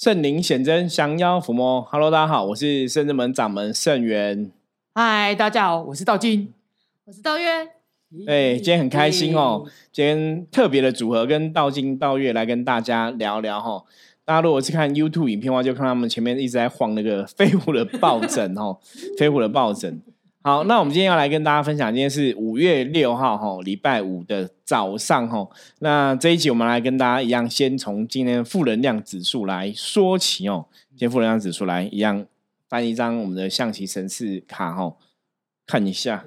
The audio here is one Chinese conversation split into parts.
圣灵显真，降妖伏魔。Hello，大家好，我是圣之门掌门圣元。嗨，大家好，我是道金，我是道月。哎，今天很开心哦，今天特别的组合跟道金、道月来跟大家聊聊哈。大家如果是看 YouTube 影片的话，就看他们前面一直在晃那个飞虎的抱枕哦，飞虎的抱枕。好，那我们今天要来跟大家分享，今天是五月六号哈，礼拜五的早上哈。那这一集我们来跟大家一样，先从今天负能量指数来说起哦。今天负能量指数来一样翻一张我们的象棋神士卡哈，看一下。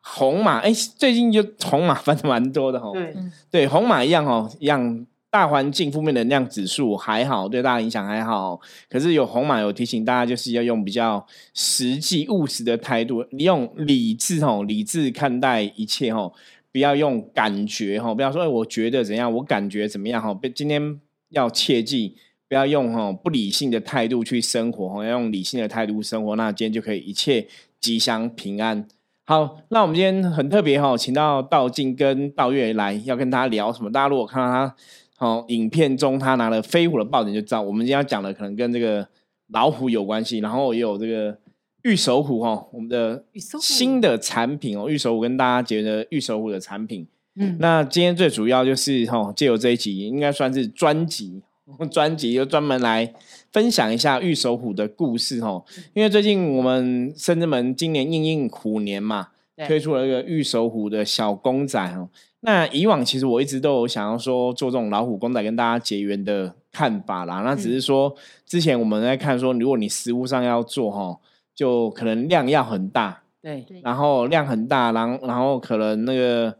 红马哎，最近就红马翻的蛮多的哈。对对，红马一样哦，一样。大环境负面能量指数还好，对大家影响还好。可是有红马有提醒大家，就是要用比较实际务实的态度，用理智吼，理智看待一切吼，不要用感觉吼，不要说哎，我觉得怎样，我感觉怎么样吼。今天要切记，不要用吼不理性的态度去生活吼，要用理性的态度生活，那今天就可以一切吉祥平安。好，那我们今天很特别哈，请到道静跟道月来，要跟大家聊什么？大家如果看到他。好，影片中他拿了飞虎的抱枕，就知道我们今天要讲的可能跟这个老虎有关系。然后也有这个玉手虎哈，我们的新的产品哦，玉手虎跟大家觉得玉手虎的产品。嗯，那今天最主要就是哈，借由这一集，应该算是专辑，专辑就专门来分享一下玉手虎的故事哈。因为最近我们深圳门今年应应虎年嘛，推出了一个玉手虎的小公仔哦。那以往其实我一直都有想要说做这种老虎公仔跟大家结缘的看法啦。那只是说之前我们在看说，如果你实物上要做哈，就可能量要很大，对，然后量很大，然后然后可能那个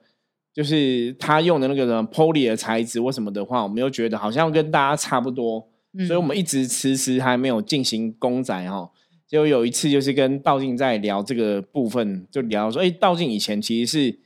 就是他用的那个什么 poly 的材质或什么的话，我们又觉得好像跟大家差不多，所以我们一直迟迟还没有进行公仔哈。就有一次就是跟道静在聊这个部分，就聊说，哎，道静以前其实是。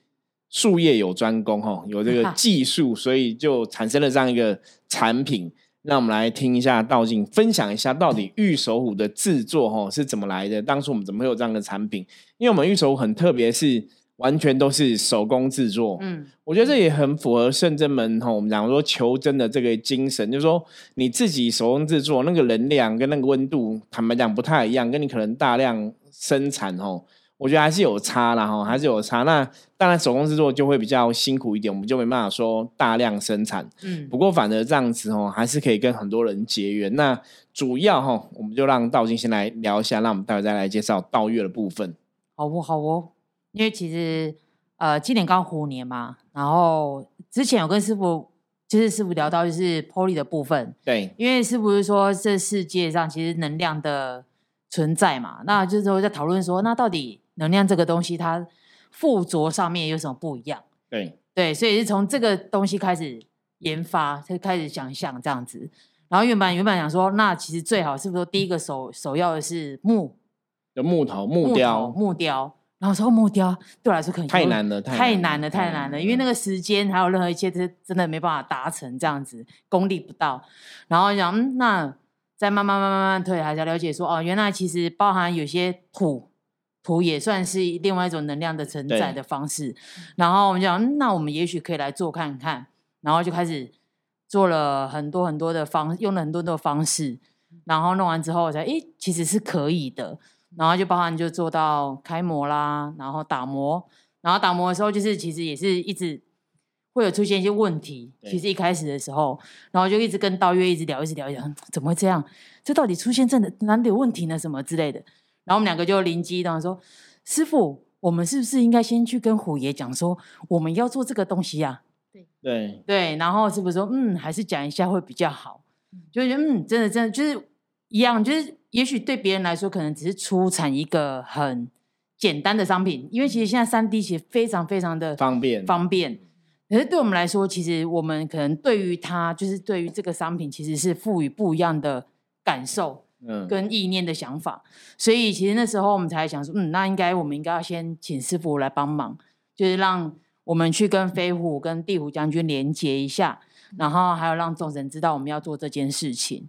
术业有专攻，哈，有这个技术，所以就产生了这样一个产品。那我们来听一下道静分享一下，到底玉手虎的制作，哈，是怎么来的？当初我们怎么会有这样的产品？因为我们玉手虎很特别，是完全都是手工制作。嗯，我觉得这也很符合圣真门，哈，我们讲说求真的这个精神，就是说你自己手工制作，那个能量跟那个温度，坦白讲不太一样，跟你可能大量生产，哈。我觉得还是有差啦，哈，还是有差。那当然手工制作就会比较辛苦一点，我们就没办法说大量生产。嗯，不过反而这样子哦，还是可以跟很多人结缘。那主要哈，我们就让道金先来聊一下，那我们待会再来介绍道月的部分。好不好哦？因为其实呃，今年刚虎年嘛，然后之前有跟师傅，就是师傅聊到就是 Poly 的部分。对，因为师傅是说这世界上其实能量的存在嘛，那就是说在讨论说，那到底。能量这个东西，它附着上面有什么不一样？对对，所以是从这个东西开始研发，才开始想象这样子。然后原本原本想说，那其实最好是不是第一个首首要的是木，有木头木雕木雕。然后说木雕对我来说可能太难了，太难了，太难了，因为那个时间还有任何一切，都真的没办法达成这样子，功力不到。然后想，嗯，那再慢慢慢慢慢慢推，还是要了解说，哦，原来其实包含有些土。土也算是另外一种能量的承载的方式，然后我们讲，那我们也许可以来做看看，然后就开始做了很多很多的方，用了很多的方式，然后弄完之后才，诶，其实是可以的，然后就包含就做到开模啦，然后打磨，然后打磨的时候就是其实也是一直会有出现一些问题，其实一开始的时候，然后就一直跟道月一直聊，一直聊一，讲怎么会这样？这到底出现这哪里有问题呢？什么之类的？然后我们两个就灵机一动说：“师傅，我们是不是应该先去跟虎爷讲说，我们要做这个东西呀？”对对对。然后师傅说：“嗯，还是讲一下会比较好。”就觉得嗯，真的真的就是一样，就是也许对别人来说可能只是出产一个很简单的商品，因为其实现在三 D 其实非常非常的方便方便。可是对我们来说，其实我们可能对于它，就是对于这个商品，其实是赋予不一样的感受。跟意念的想法，所以其实那时候我们才想说，嗯，那应该我们应该要先请师傅来帮忙，就是让我们去跟飞虎、跟地虎将军连接一下，然后还有让众神知道我们要做这件事情。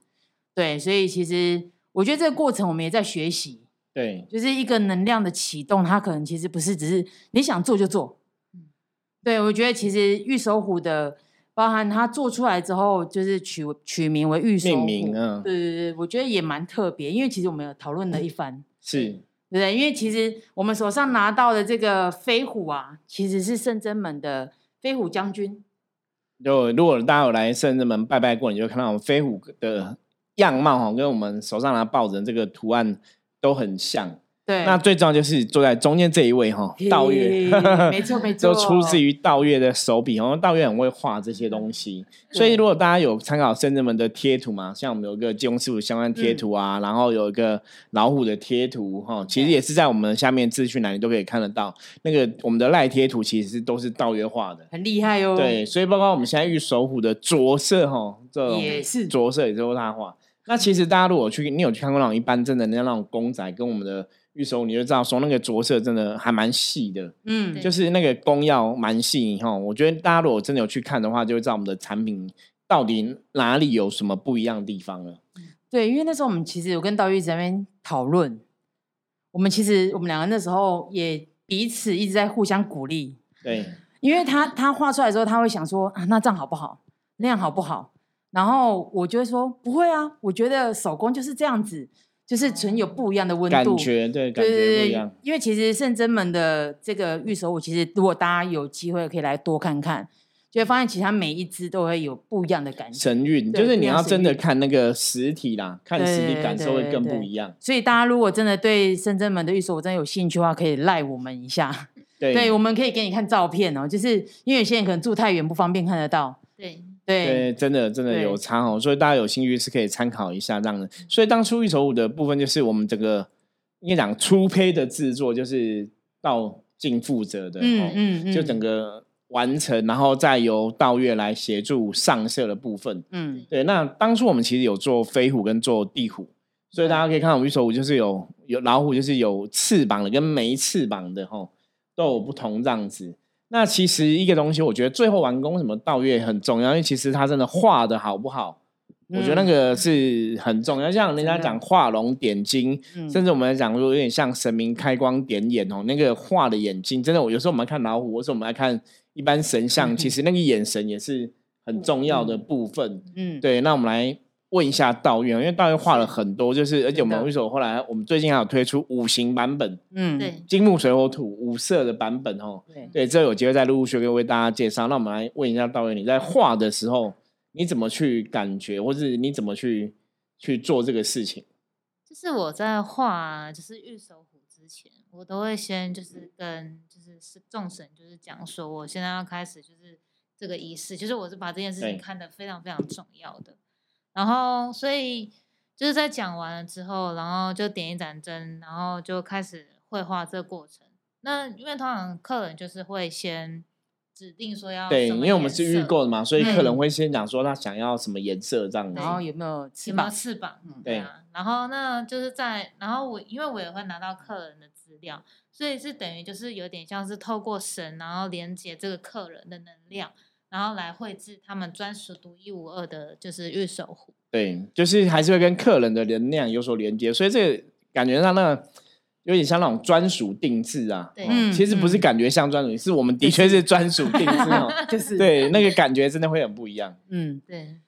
对，所以其实我觉得这个过程我们也在学习。对，就是一个能量的启动，它可能其实不是只是你想做就做。对，我觉得其实玉手虎的包含它做出来之后，就是取取名为玉手命虎名嗯对对对，我觉得也蛮特别，因为其实我们有讨论了一番，是对不对？因为其实我们手上拿到的这个飞虎啊，其实是圣真门的飞虎将军。就如果大家有来圣真门拜拜过，你就看到我们飞虎的样貌哈，跟我们手上拿抱着这个图案都很像。对，那最重要就是坐在中间这一位哈，道月，嘿没错没错，就 出自于道月的手笔哦。道月很会画这些东西，所以如果大家有参考深圳门的贴图嘛，像我们有一个金庸师傅相关贴图啊，然后有一个老虎的贴图哈，其实也是在我们下面资讯栏你都可以看得到。那个我们的赖贴图其实都是道月画的。很厉害哦。对，所以包括我们现在玉手虎的着色哈，这种也是着色也都是他画。那其实大家如果去，你有去看过那种一般真的那种公仔，跟我们的玉手，你就知道说那个着色真的还蛮细的，嗯，就是那个工要蛮细哈。我觉得大家如果真的有去看的话，就会知道我们的产品到底哪里有什么不一样的地方了。对，因为那时候我们其实有跟道玉在那边讨论，我们其实我们两个那时候也彼此一直在互相鼓励，对，因为他他画出来之后，他会想说啊，那这样好不好？那样好不好？然后我就会说不会啊，我觉得手工就是这样子，就是存有不一样的温度。感觉对，感觉不对对一样。，因为其实圣真门的这个玉手舞，其实如果大家有机会可以来多看看，就会发现其实它每一只都会有不一样的感觉。神韵就是你要真的看那个实体啦，看实体感受会更不一样。所以大家如果真的对圣真门的玉手舞真的有兴趣的话，可以赖我们一下。对 对，我们可以给你看照片哦，就是因为有些人可能住太远不方便看得到。对，对对，真的真的有差哦，所以大家有兴趣是可以参考一下这样的。所以当初一手舞的部分，就是我们整个应该讲初胚的制作，就是道静负责的，嗯哦嗯嗯，就整个完成，然后再由道月来协助上色的部分。嗯对，那当初我们其实有做飞虎跟做地虎，所以大家可以看到我们一手舞就是有有老虎，就是有翅膀的跟没翅膀的哈，都有不同这样子。那其实一个东西，我觉得最后完工什么道月很重要，因为其实它真的画的好不好，我觉得那嗯个是很重要。像人家讲画龙点睛，嗯甚至我们讲说有点像神明开光点眼哦，那个画的眼睛，真的，我有时候我们看老虎，或者我们来看一般神像，其实那个眼神也是很重要的部分。嗯，对，那我们来问一下道院，因为道院画了很多，就是而且我们为什么后来我们最近还有推出五行版本，嗯对，金木水火土五色的版本哦。对对，这有机会再陆陆续续为大家介绍。那我们来问一下道院，你在画的时候，你怎么去感觉，或是你怎么去去做这个事情？就是我在画就是玉手虎之前，我都会先就是跟就是是众神就是讲说，我现在要开始就是这个仪式，就是我是把这件事情看得非常非常重要的。然后所以就是在讲完了之后，然后就点一盏灯，然后就开始绘画这个过程。那因为通常客人就是会先指定说要对，因为我们是预购的嘛，所以客人嗯会先讲说他想要什么颜色这样子。然后有没有翅有没有膀？翅膀？嗯对啊，然后那就是在，然后我因为我也会拿到客人的资料，所以是等于就是有点像是透过神，然后连接这个客人的能量，然后来绘制他们专属独一无二的，就是玉手壶。对，就是还是会跟客人的能量有所连接，所以这个感觉上那个有点像那种专属定制啊。对其实不是嗯感觉像专属，是我们的确是专属定制哦。就是对，那个感觉真的会很不一样。嗯对，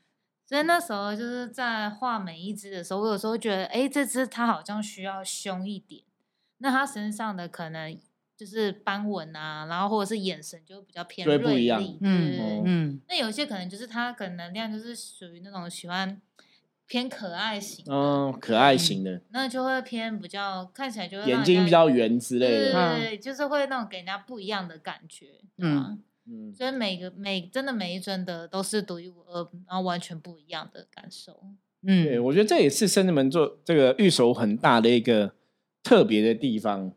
所以那时候就是在画每一只的时候，我有时候觉得，哎，这只它好像需要凶一点，那它身上的可能就是斑纹啊，然后或者是眼神就比较偏锐一样利，嗯嗯那有些可能就是他可能能量就是属于那种喜欢偏可爱型的，嗯，可爱型的，那就会偏比较看起来就会让眼人家睛比较圆之类对对的。嗯对对，就是会那种给人家不一样的感觉，对吧？嗯，所以每个每真的每一尊的都是独一无二，然后完全不一样的感受。对，嗯，我觉得这也是深圳门做这个玉手很大的一个特别的地方。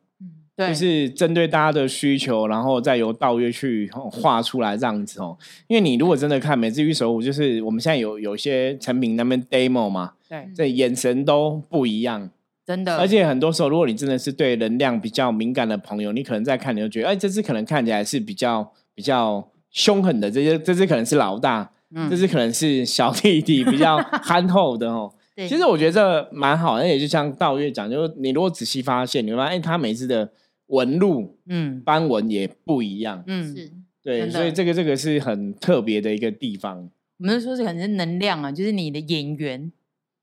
就是针对大家的需求，然后再由道约去哦画出来这样子哦。因为你如果真的看每次玉手舞，就是我们现在有有些成品那边 demo 嘛，对，这眼神都不一样，真的，而且很多时候，如果你真的是对能量比较敏感的朋友，你可能在看，你就觉得，哎，这只可能看起来是比较比较凶狠的，这些这只可能是老大，嗯这只可能是小弟弟，比较憨厚的哦。其实我觉得这蛮好，那也就像道月讲，就是你如果仔细发现，你会发现，哎，他每次的纹路、嗯斑纹也不一样。嗯是对，所以这个这个是很特别的一个地方。我们说是可能是能量啊，就是你的眼缘。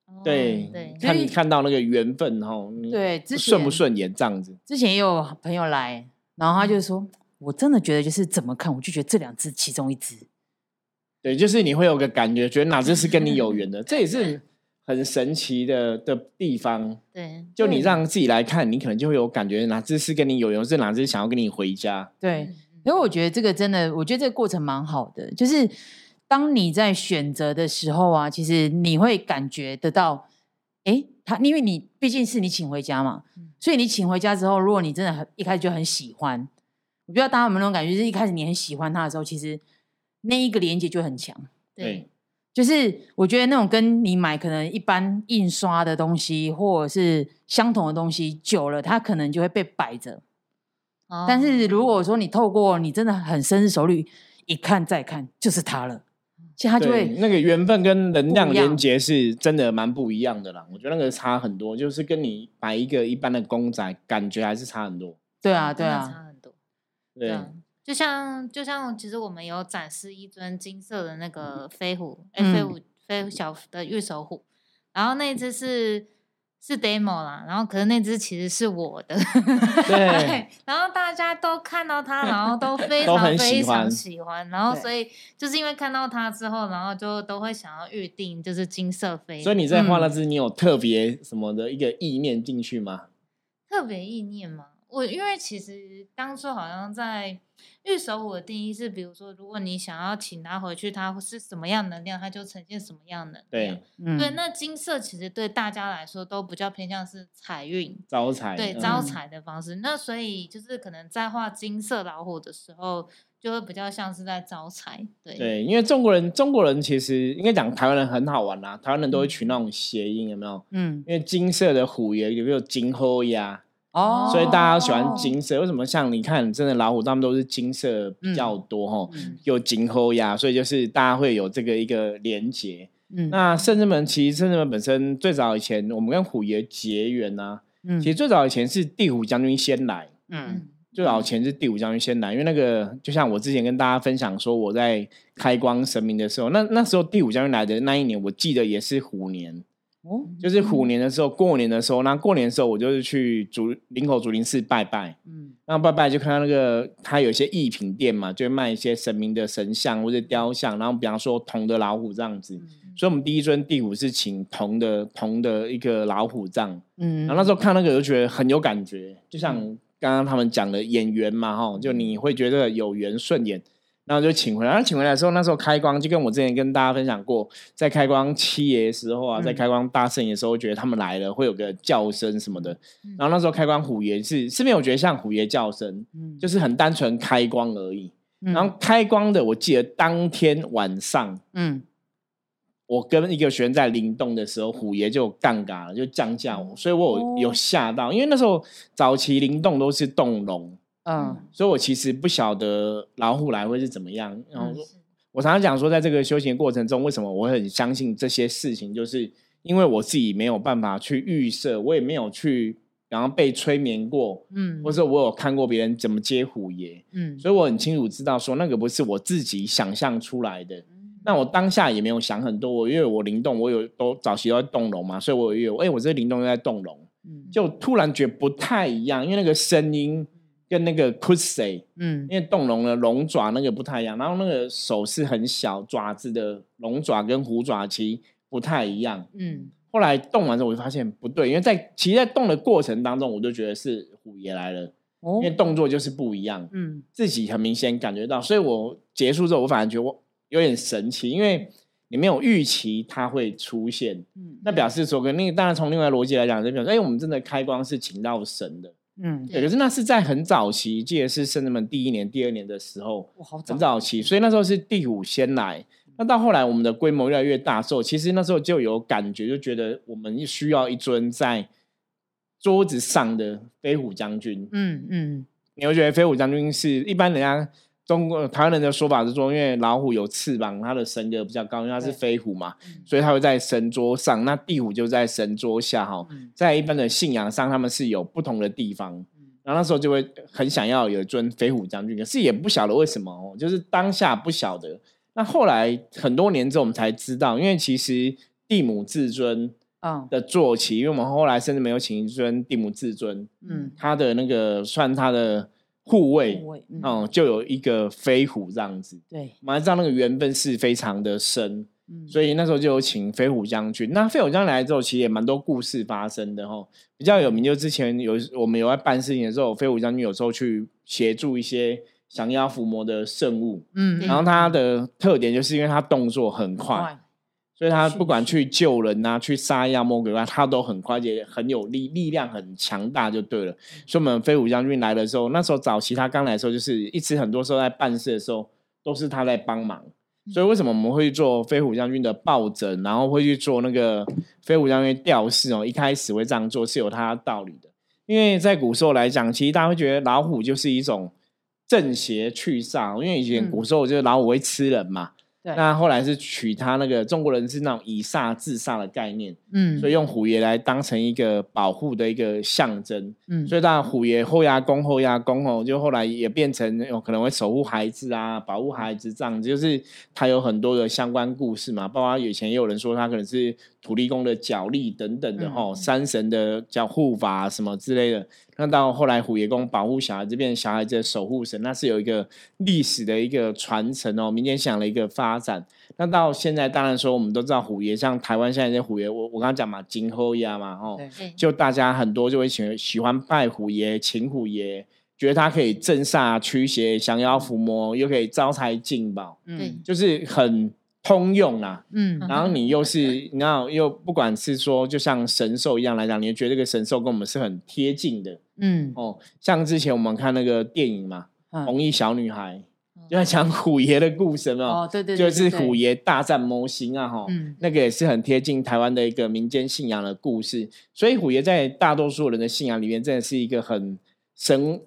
哦对对，看你看到那个缘分哈，你对，顺不顺眼这样子。之前也有朋友来，然后他就说，我真的觉得就是怎么看，我就觉得这两只其中一只。对，就是你会有个感觉，觉得哪只是跟你有缘的，这也是很神奇的的地方。对就你对让自己来看，你可能就会有感觉，哪只是跟你有缘，是哪只想要跟你回家。对，嗯因为我觉得这个真的，我觉得这个过程蛮好的，就是当你在选择的时候啊，其实你会感觉得到，诶，他因为你毕竟是你请回家嘛，嗯所以你请回家之后，如果你真的很一开始就很喜欢，我不知道大家有没有那种感觉，就是一开始你很喜欢他的时候，其实那一个连接就很强。对就是我觉得那种跟你买可能一般印刷的东西，或者是相同的东西，久了它可能就会被摆着。但是如哦果说你透过你真的很深思熟虑，一看再看就是它了，其实它就会那个缘分跟能量连接是真的蛮不一样的啦。我觉得那个差很多，就是跟你买一个一般的公仔，感觉还是差很多。对啊对啊，差很多。对，啊，就像就像其实我们有展示一尊金色的那个飞虎，哎、嗯飞虎飞小的玉手虎，然后那只是是 demo 啦，然后可是那只其实是我的，对然后大家都看到它，然后都非 都常喜欢非常喜欢，然后所以就是因为看到它之后，然后就都会想要预定就是金色飞虎，所以你在画那嗯只，你有特别什么的一个意念进去吗？特别意念嘛。我因为其实当初好像在玉手虎的定义是，比如说，如果你想要请他回去，它是什么样能量，他就呈现什么样能对量。嗯对，那金色其实对大家来说都比较偏向是财运，招财，对嗯招财的方式。那所以就是可能在画金色老虎的时候，就会比较像是在招财。对，对，因为中国人，中国人其实应该讲台湾人很好玩啦，台湾人都会取那种谐音，有没有？嗯因为金色的虎爷有没有金后呀？哦，所以大家喜欢金色。为什么？像你看，真的老虎他们都是金色比较多哈，嗯有金后呀，所以就是大家会有这个一个连结。嗯那圣至门其实圣至门本身最早以前，我们跟虎爷结缘呐、嗯其实最早以前是地虎将军先来。嗯嗯，最早以前是第五将军先来，因为那个就像我之前跟大家分享说，我在开光神明的时候，那那时候第五将军来的那一年，我记得也是虎年，哦。就是虎年的时候，过年的时候，那过年的时候我就是去竹林口竹林寺拜拜，嗯。然后拜拜就看到那个他有一些艺品店嘛，就会卖一些神明的神像或者雕像，然后比方说铜的老虎这样子，所以我们第一尊地虎是请铜的铜的一个老虎这样，嗯，然后那时候看那个就觉得很有感觉，就像刚刚他们讲的演员嘛，哈，就你会觉得有缘顺眼，然后就请回来。然后请回来的时候，那时候开光就跟我之前跟大家分享过，在开光七爷的时候啊，嗯在开光大圣爷的时候，觉得他们来了会有个叫声什么的。嗯然后那时候开光虎爷是是没有觉得像虎爷叫声，嗯就是很单纯开光而已。嗯然后开光的，我记得当天晚上。嗯我跟一个学员在灵动的时候，虎爷就杠嘎了，就降价我，所以我有吓到，因为那时候早期灵动都是动龙，嗯所以我其实不晓得老虎来会是怎么样。然后嗯我常常讲说，在这个修行过程中，为什么我很相信这些事情，就是因为我自己没有办法去预设，我也没有去然后被催眠过，嗯或者我有看过别人怎么接虎爷，嗯所以我很清楚知道说那个不是我自己想象出来的。那我当下也没有想很多，我因为我灵动，我有都早期都在动容嘛，所以我有哎、我这个灵动又在动容，嗯就突然觉得不太一样，因为那个声音跟那个 could say，嗯因为动龙的龙爪那个不太一样，然后那个手是很小爪子的龙爪跟虎爪其实不太一样。嗯后来动完之后，我就发现不对，因为在其实，在动的过程当中，我就觉得是虎爷来了，哦因为动作就是不一样。嗯自己很明显感觉到，所以我结束之后，我反而觉得我有点神奇，因为你没有预期它会出现，嗯那表示说跟那个当然从另外逻辑来讲，就表示哎，我们真的开光是请到神的，嗯对。可是那是在很早期，记得是圣人们第一年、第二年的时候，哇好很早期，所以那时候是第五先来。那到后来我们的规模越来越大时候，其实那时候就有感觉，就觉得我们需要一尊在桌子上的飞虎将军，嗯嗯你会觉得飞虎将军是一般人家中国台湾人的说法是说，因为老虎有翅膀，它的神格比较高，因为它是对飞虎嘛，嗯所以它会在神桌上。那地虎就在神桌下哈，嗯在一般的信仰上，他们是有不同的地方。然后那时候就会很想要有一尊飞虎将军，可是也不晓得为什么哦，就是当下不晓得。那后来很多年之后，我们才知道，因为其实地母至尊嗯的坐骑，因为我们后来甚至没有请一尊地母至尊，嗯，他的那个算他的护卫护卫嗯哦，就有一个飞虎这样子。对，我们还知道那个缘分是非常的深，嗯所以那时候就有请飞虎将军。那飞虎将军来之后，其实也蛮多故事发生的哈。比较有名就之前有我们有在办事情的时候，飞虎将军有时候去协助一些降妖伏魔的圣物，嗯，然后他的特点就是因为他动作很快，快，所以他不管去救人啊，去杀妖魔鬼怪，他都很快，捷很有力，力量很强大，就对了。所以，我们飞虎将军来的时候，那时候早期他刚来的时候，就是一直很多时候在办事的时候，都是他在帮忙。所以，为什么我们会做飞虎将军的抱枕，然后会去做那个飞虎将军吊饰哦？一开始会这样做是有它的道理的，因为在古时候来讲，其实大家会觉得老虎就是一种正邪去煞，因为以前嗯古时候就是老虎会吃人嘛。对，那后来是取他那个中国人是那种以煞制煞的概念，嗯，所以用虎爷来当成一个保护的一个象征。嗯，所以当然虎爷后压公后压公哦，就后来也变成有可能会守护孩子啊，保护孩子这样子，就是他有很多的相关故事嘛。包括以前也有人说他可能是土地公的脚力等等的哈、嗯。山神的叫护法什么之类的。那到后来虎爷公保护小孩子，变成小孩子的守护神，那是有一个历史的一个传承哦，民间信仰的一个发展。那到现在，当然说我们都知道虎爷，像台湾现在这虎爷，我我刚刚讲嘛，金后压嘛，哦，对，就大家很多就会喜喜欢拜虎爷、请虎爷，觉得他可以镇煞驱邪、降妖伏魔，又可以招财进宝，嗯。就是很通用啊。嗯然后你又是，你知道，又不管是说，就像神兽一样来讲，你会觉得这个神兽跟我们是很贴近的嗯哦。像之前我们看那个电影嘛，《嗯红衣小女孩》，就在讲虎爷的故事，有没有？哦，对对，对就是虎爷大战魔星啊，哈，嗯那个也是很贴近台湾的一个民间信仰的故事。所以虎爷在大多数人的信仰里面，真的是一个很神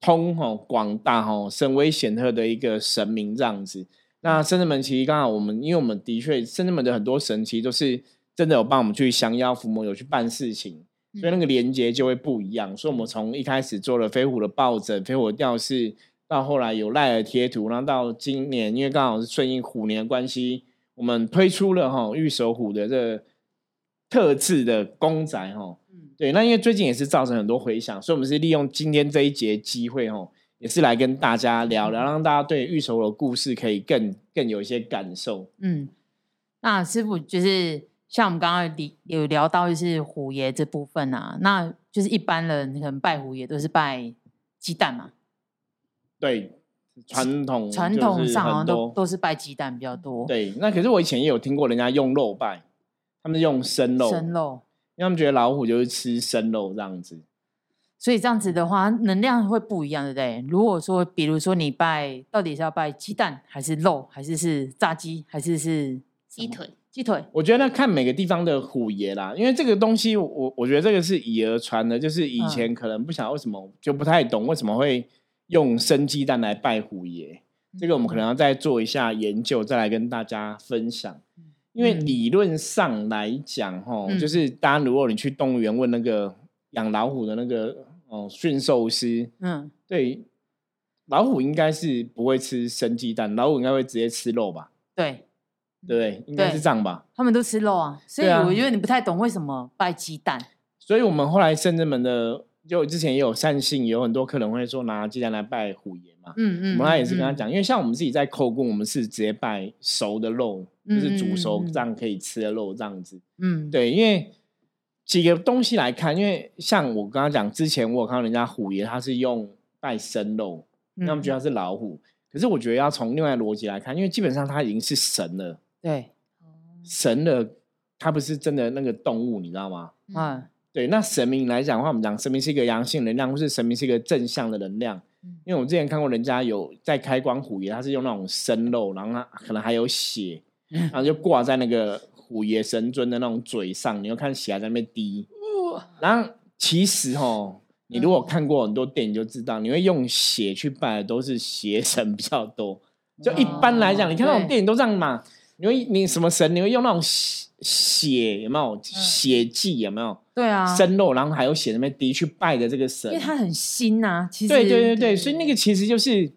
通哈、广大哈、神威显赫的一个神明这样子。那圣人们其实刚好我们，因为我们的确圣人们的很多神其实都是真的有帮我们去降妖伏魔，有去办事情。所以那个连接就会不一样。所以我们从一开始做了飞虎的抱枕、飞虎的吊饰，到后来有赖尔贴图，然后到今年，因为刚好是顺应虎年的关系，我们推出了哈玉手虎的这个特制的公仔哈。嗯对，那因为最近也是造成很多回响，所以我们是利用今天这一节机会哈，也是来跟大家聊聊，让大家对玉手虎的故事可以更更有一些感受。嗯，那师傅就是像我们刚刚有有聊到，就是虎爷这部分啊，那就是一般人可能拜虎爷都是拜鸡蛋嘛，对，传统传就是统上好像都都是拜鸡蛋比较多，，对，那可是我以前也有听过人家用肉拜，他们是用生肉，生肉。因为他们觉得老虎就是吃生肉这样子。所以这样子的话，能量会不一样，对不对？如果说，比如说你拜，到底是要拜鸡蛋，还是肉，还是是炸鸡，还是是鸡腿，鸡腿？我觉得看每个地方的虎爷啦，因为这个东西我我觉得这个是以讹传的，就是以前可能不晓得为什么就不太懂为什么会用生鸡蛋来拜虎爷，这个我们可能要再做一下研究，再来跟大家分享。因为嗯理论上来讲，哈、嗯就是当然如果你去动物园问那个养老虎的那个哦驯兽师，嗯，对，老虎应该是不会吃生鸡蛋，老虎应该会直接吃肉吧？对，对不对？应该是对这样吧？他们都吃肉啊，所以我觉得你不太懂为什么拜鸡蛋。所以我们后来圣人们的，就之前也有善信，有很多客人会说拿鸡蛋来拜虎爷嘛。嗯嗯，我们那也是跟他嗯，讲，因为像我们自己在扣供，我们是直接拜熟的肉，就是煮熟这样可以吃的肉这样子。嗯，对，因为几个东西来看，因为像我刚刚讲，之前我有看到人家虎爷他是用拜生肉，嗯，他们觉得他是老虎。可是我觉得要从另外的逻辑来看，因为基本上他已经是神了，对，神了，他不是真的那个动物，你知道吗？嗯对，那神明来讲的话，我们讲神明是一个阳性能量，或是神明是一个正向的能量。嗯因为我之前看过人家有在开光虎爷，他是用那种生肉，然后他可能还有血，然后就挂在那个虎爷神尊的那种嘴上，你又看血还在那边滴。然后其实哦，你如果看过很多电影就知道，你会用血去拜的都是邪神比较多。就一般来讲，哦你看那种对电影都这样嘛，你会你什么神？你会用那种血血有没有血迹有没有对啊，生肉，然后还有血那边滴去拜的这个神因为，它很新呐、其实对对对对，对所以那个其实就是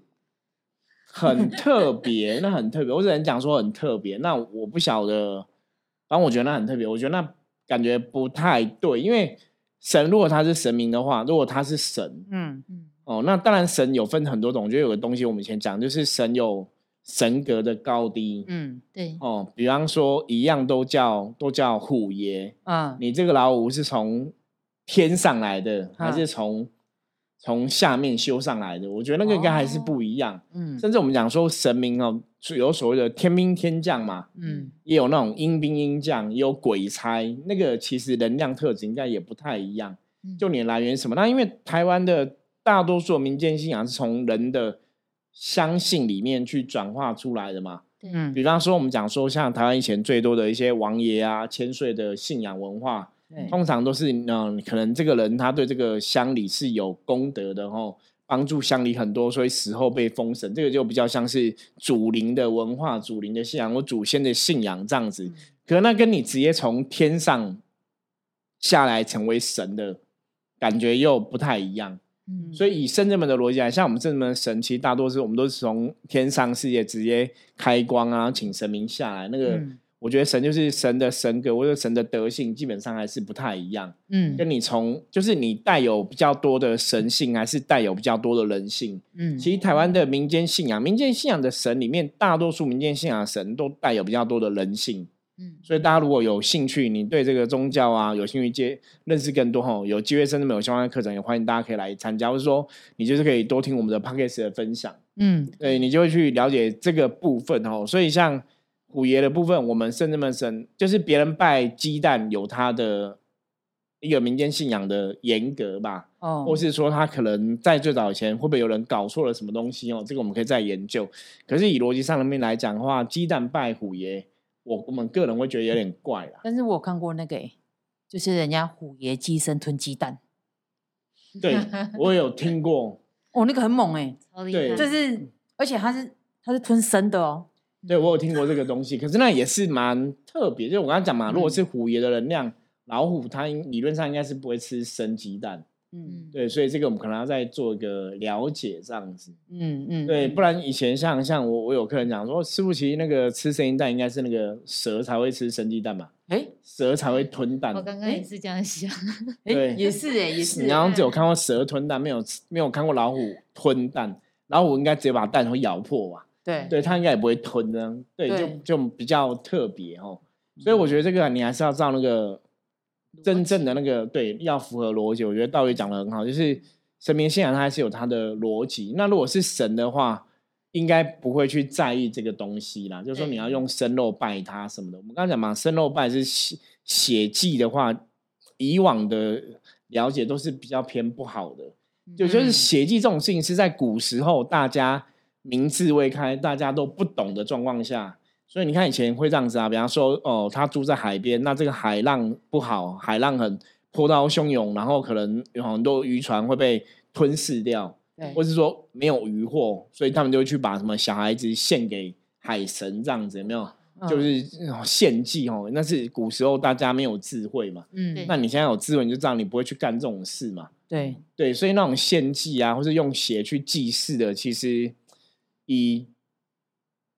很特别，那很特别。我只能讲说很特别。那我不晓得，反正我觉得那很特别。我觉得那感觉不太对，因为神如果他是神明的话，如果他是神嗯嗯哦，那当然神有分很多种。我觉得有个东西我们以前讲，就是神有神格的高低。嗯对，哦，比方说一样都叫都叫虎爷，啊你这个老五是从天上来的，还是嗯从从下面修上来的？我觉得那个应该还是不一样。嗯甚至我们讲说神明哦，是有所谓的天兵天将嘛，嗯也有那种阴兵阴将，也有鬼差，那个其实能量特质应该也不太一样。嗯就你的来源是什么？那因为台湾的大多数民间信仰是从人的相信里面去转化出来的嘛。嗯比方说，我们讲说，像台湾以前最多的一些王爷啊、千岁的信仰文化，对通常都是嗯，可能这个人他对这个乡里是有功德的哦，帮助乡里很多，所以死后被封神，这个就比较像是祖灵的文化、祖灵的信仰或祖先的信仰这样子。嗯可是那跟你直接从天上下来成为神的感觉又不太一样。嗯所以以圣人们的逻辑来，像我们圣人们的神，其实大多是我们都是从天上世界直接开光啊，请神明下来。那个、嗯我觉得神就是神的神格或者神的德性，基本上还是不太一样。嗯跟你从就是你带有比较多的神性，还是带有比较多的人性。嗯其实台湾的民间信仰，民间信仰的神里面，大多数民间信仰的神都带有比较多的人性。嗯所以大家如果有兴趣，你对这个宗教啊有兴趣接认识更多吼，有机会甚至没有相关的课程，也欢迎大家可以来参加，或者说你就是可以多听我们的 podcast 的分享，嗯对你就会去了解这个部分哦。所以像虎爷的部分，我们圣人们神就是别人拜鸡蛋有他的一个民间信仰的严格吧，哦，或是说他可能在最早以前会不会有人搞错了什么东西哦？这个我们可以再研究。可是以逻辑上面来讲的话，鸡蛋拜虎爷，我我们个人会觉得有点怪啦。但是我有看过那个、欸，就是人家虎爷鸡生吞鸡蛋，对我有听过，哦，那个很猛哎、对超厉害，就是而且他是他是吞生的哦，对我有听过这个东西，可是那也是蛮特别。就是我刚刚讲嘛，如果是虎爷的能量，老虎它应理论上应该是不会吃生鸡蛋，嗯嗯对，所以这个我们可能要再做一个了解，这样子。嗯嗯，对，嗯不然以前像像我我有客人讲说，师傅其实那个吃生鸡蛋应该是那个蛇才会吃生鸡蛋嘛，哎蛇才会吞蛋我。刚刚也是这样想，哎、对也是哎、也是你好像只有看过蛇吞蛋，没有吃没有看过老虎吞蛋。老虎应该直接把蛋会咬破吧？对对，它应该也不会吞的。对，就对就比较特别哦。所以我觉得这个你还是要照那个真正的那个对，要符合逻辑。我觉得道宇讲的很好，就是神明信仰它还是有它的逻辑。那如果是神的话，应该不会去在意这个东西啦。就是说你要用生肉拜它什么的。我们刚才讲嘛，生肉拜是血血祭的话，以往的了解都是比较偏不好的。就就是嗯血祭这种事情是在古时候大家明智未开，大家都不懂的状况下，所以你看以前会这样子啊，比方说哦，他住在海边，那这个海浪不好，海浪很波涛汹涌，然后可能有很多渔船会被吞噬掉，对或是说没有渔获，所以他们就会去把什么小孩子献给海神这样子，有没有？嗯就是那种献祭哦，那是古时候大家没有智慧嘛，嗯那你现在有智慧，你就知道你不会去干这种事嘛。对对，所以那种献祭啊，或是用血去祭祀的，其实以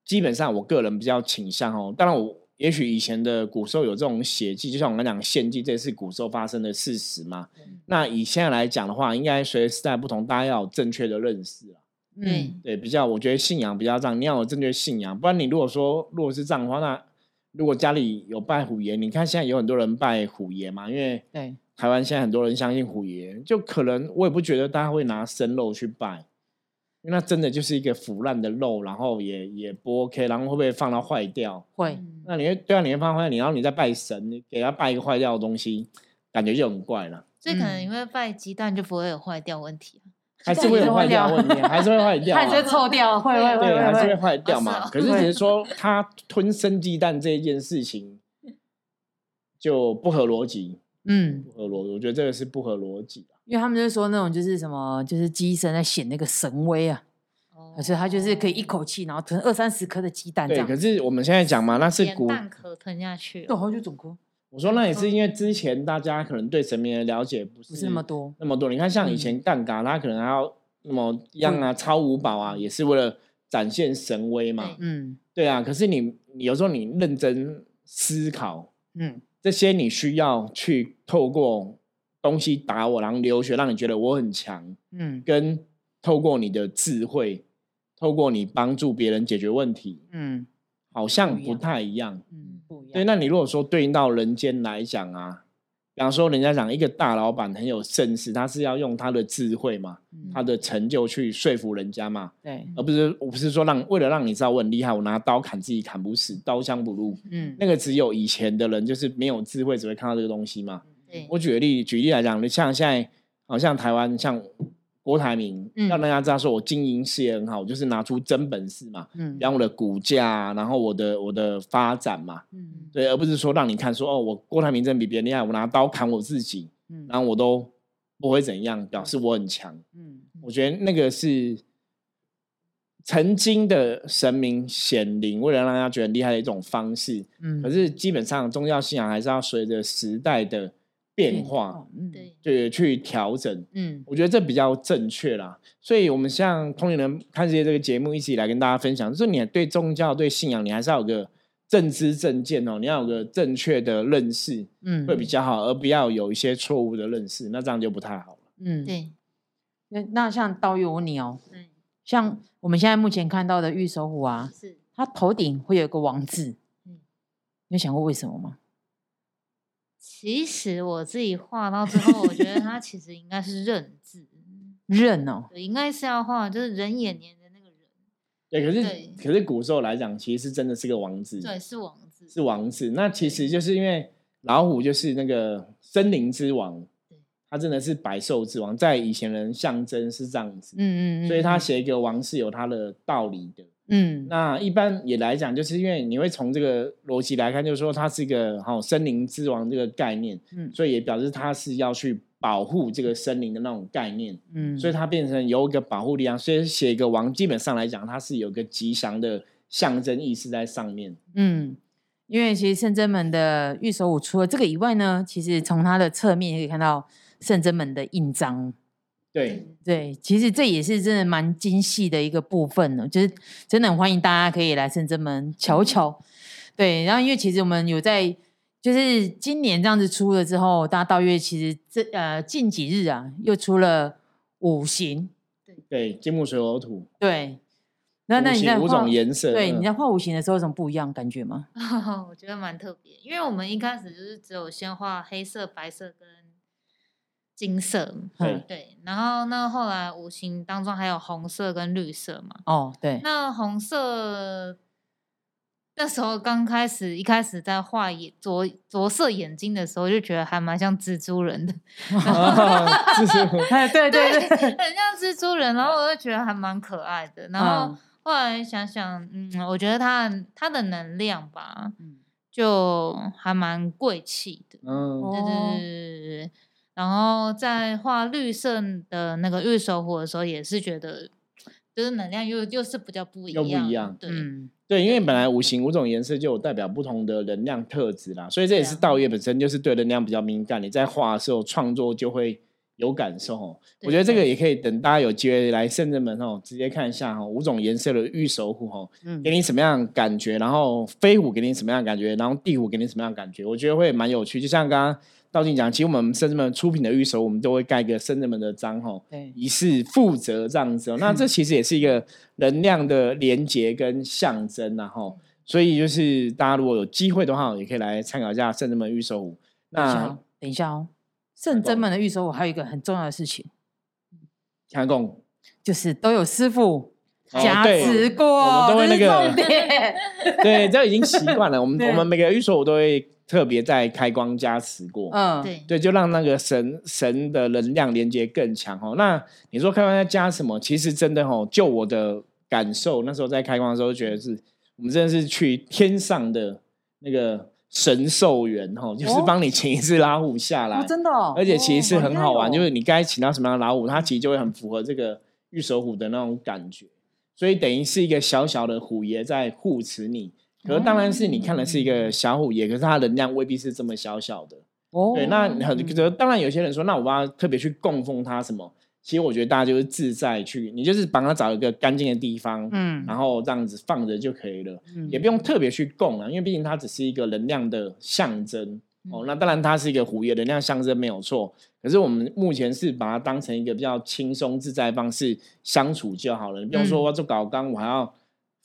基本上我个人比较倾向哦。当然我，也许以前的古时候有这种血迹，就像我们讲献祭，这是古时候发生的事实嘛。那以现在来讲的话，应该随着时代不同，大家要有正确的认识啊。嗯对，比较我觉得信仰比较这样，你要有正确信仰，不然你如果说如果是这样的话，那如果家里有拜虎爷，你看现在有很多人拜虎爷嘛，因为对台湾现在很多人相信虎爷，就可能我也不觉得大家会拿生肉去拜，那真的就是一个腐烂的肉，然后也也不 OK，然后会不会放到坏掉？会嗯那你会对啊，你会放坏掉，你然后你再拜神，你给他拜一个坏掉的东西，感觉就很怪了，所以可能嗯因为拜鸡蛋就不会有坏掉问题啊。还是会有坏掉问题，还是会坏掉、啊，它也是臭掉，会会会对，还是会会，坏掉嘛。可是只是说 他吞生鸡蛋这一件事情就不合逻辑，嗯，不合逻辑，我觉得这个是不合逻辑的。因为他们就是说那种就是什么，就是鸡神在显那个神威啊，哦所以它就是可以一口气，然后吞二三十颗的鸡蛋这对，可是我们现在讲嘛，那是。蛋壳吞下去对，了，好几种颗，我说那也是因为之前大家可能对神明的了解不是不是那么多。那么多。你看，像以嗯前蛋嘎，他可能还要那么样啊，超五宝啊，也是为了展现神威嘛。嗯对啊，可是你你有时候你认真思考，嗯这些你需要去透过东西打我，然后流血，让你觉得我很强，嗯跟透过你的智慧，透过你帮助别人解决问题，嗯好像不不一样太一样。嗯，不一样。对，那你如果说对应到人间来讲啊，比方说人家讲一个大老板很有盛世，他是要用他的智慧嘛，嗯他的成就去说服人家嘛，对，而不是我不是说让为了让你知道我很厉害，我拿刀砍自己砍不死，刀枪不入。嗯那个只有以前的人就是没有智慧，只会看到这个东西嘛。对，我举个例，举例来讲，你像现在好像台湾像郭台铭，嗯。让大家知道说我经营事业很好，我就是拿出真本事嘛，嗯。然后我的股价，然后我的我的发展嘛，嗯。对，而不是说让你看说哦，我郭台铭真的比别人厉害，我拿刀砍我自己，嗯。然后我都不会怎样，表示我很强。嗯。我觉得那个是曾经的神明显灵，为了让大家觉得厉害的一种方式。嗯。可是基本上宗教信仰还是要随着时代的变化，，嗯对，对，去调整。嗯我觉得这比较正确啦。所以，我们像通灵人看这些这个节目，一起来跟大家分享，就是你对宗教、对信仰，你还是要有个正知正见哦，你要有个正确的认识嗯会比较好，而不要有一些错误的认识，那这样就不太好了。嗯。对，那那像道友我问你哦，嗯，像我们现在目前看到的玉手虎啊，是，它头顶会有一个王字，嗯你有想过为什么吗？其实我自己画到最后，我觉得它其实应该是认字，认哦，对，应该是要画就是人眼年的那个人，对，可是可是古时候来讲，其实是真的是个王字，对，是王字，是王字。那其实就是因为老虎就是那个森林之王对，它真的是百兽之王，在以前人象征是这样子，嗯嗯嗯，所以他嗯写一个王是有他的道理的。嗯那一般也来讲，就是因为你会从这个逻辑来看，就是说它是一个好、森林之王这个概念，嗯所以也表示它是要去保护这个森林的那种概念，嗯，所以它变成有一个保护力量。所以写一个王，基本上来讲，它是有个吉祥的象征意识在上面。嗯，因为其实圣真门的御守武除了这个以外呢，其实从它的侧面也可以看到圣真门的印章。对，对，其实这也是真的蛮精细的一个部分呢，就是真的很欢迎大家可以来深圳门瞧瞧。对，然后因为其实我们有在，就是今年这样子出了之后，大家到月其实这呃近几日啊，又出了五行。对，金木水火土，对，那那你在画五种颜色，对，嗯你在画五行的时候有什么不一样感觉吗？我觉得蛮特别，因为我们一开始就是只有先画黑色、白色跟金色，嗯对，然后那后来五行当中还有红色跟绿色嘛，哦，对，那红色那时候刚开始一开始在画眼着着色眼睛的时候，就觉得还蛮像蜘蛛人的，啊就是哎，对对对，很像蜘蛛人，然后我就觉得还蛮可爱的，然后嗯。后来想想，嗯，我觉得它的它的能量吧，嗯。就还蛮贵气的。嗯，对对对对对对。然后在画绿色的那个玉手火的时候，也是觉得就是能量又又是比较不一样又，不一样对，嗯。对，因为本来五行五种颜色就有代表不同的能量特质啦，所以这也是道业本身就是对能量比较敏感，你在画的时候创作就会有感受哦。我觉得这个也可以等大家有机会来圣人门哦，直接看一下哈、哦，五种颜色的玉手虎哦，嗯给你什么样感觉，然后飞虎给你什么样感觉，然后地虎给你什么样感觉，我觉得会蛮有趣。就像刚刚道静讲，其实我们圣人门出品的玉手，我们都会盖个圣人门的章哈、以示负责这样子、哦。那这其实也是一个能量的连接跟象征然后，所以就是大家如果有机会的话，也可以来参考一下圣人门玉手虎。那等一下哦，圣真门的预售我还有一个很重要的事情，强共就是都有师傅哦加持过，我们都会那个 对，这已经习惯了。我们我们每个玉手我都会特别在开光加持过。嗯，对对，就让那个神神的能量连接更强哦。那你说开光要加什么？其实真的哦，就我的感受，那时候在开光的时候，觉得是我们真的是去天上的那个神兽园哦，就是哦帮你请一只老虎下来，哦，真的哦，而且其实是哦很好玩，哦就是你该请到什么样的老虎，它其实就会很符合这个玉手虎的那种感觉。所以等于是一个小小的虎爷在护持你。可是当然是你看的是一个小虎爷，可是它能量未必是这么小小的。哦对，那很可当然有些人说，那我要特别去供奉它什么？其实我觉得大家就是自在去，你就是帮他找一个干净的地方，嗯然后这样子放着就可以了，嗯也不用特别去供啊，因为毕竟它只是一个能量的象征。哦，那当然它是一个虎爷能量象征没有错，可是我们目前是把它当成一个比较轻松自在方式相处就好了。你不用说嗯我做搞纲，我还要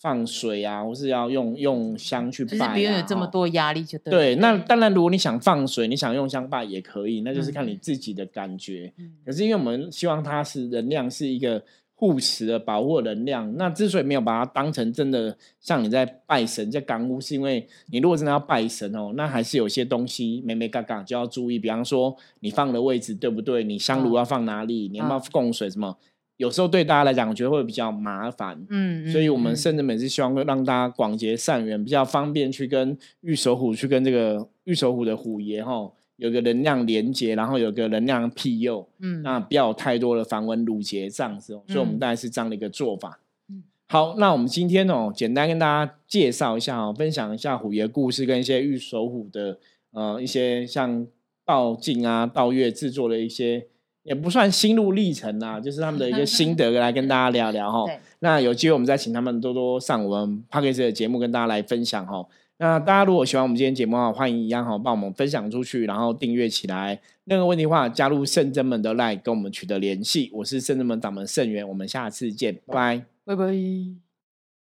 放水啊，或是要用用香去就是拜、啊，不用有这么哦多压力就对了。对，那当然，如果你想放水，你想用香拜也可以，那就是看嗯。你自己的感觉。嗯。可是因为我们希望它是能量是一个护持的保护的能量，那之所以没有把它当成真的像你在拜神在港屋，是因为你如果真的要拜神哦，那还是有些东西没没嘎嘎就要注意，比方说你放的位置对不对，你香炉嗯。要放哪里，你要不要嗯。供水什么，有时候对大家来讲，我觉得会比较麻烦。嗯，嗯，所以我们嗯甚至每次希望会让大家广结善缘，比较方便去跟玉守虎去跟这个玉守虎的虎爷哈有个能量连接，然后有个能量庇佑，嗯那不要有太多的繁文缛节这样子哦。所以我们嗯大概是这样的一个做法。嗯好，那我们今天哦，简单跟大家介绍一下哦，分享一下虎爷故事跟一些玉守虎的呃一些像道镜啊、道月制作的一些。也不算心路历程啊，就是他们的一个心得来跟大家聊聊哈。那有机会我们再请他们多多上我们 p a c k a g e 的节目跟大家来分享哈。那大家如果喜欢我们今天节目的话，欢迎一样哈帮我们分享出去，然后订阅起来。任何问题的话，加入圣真门的 line 跟我们取得联系。我是圣真门掌门圣元，我们下次见，拜拜。拜拜。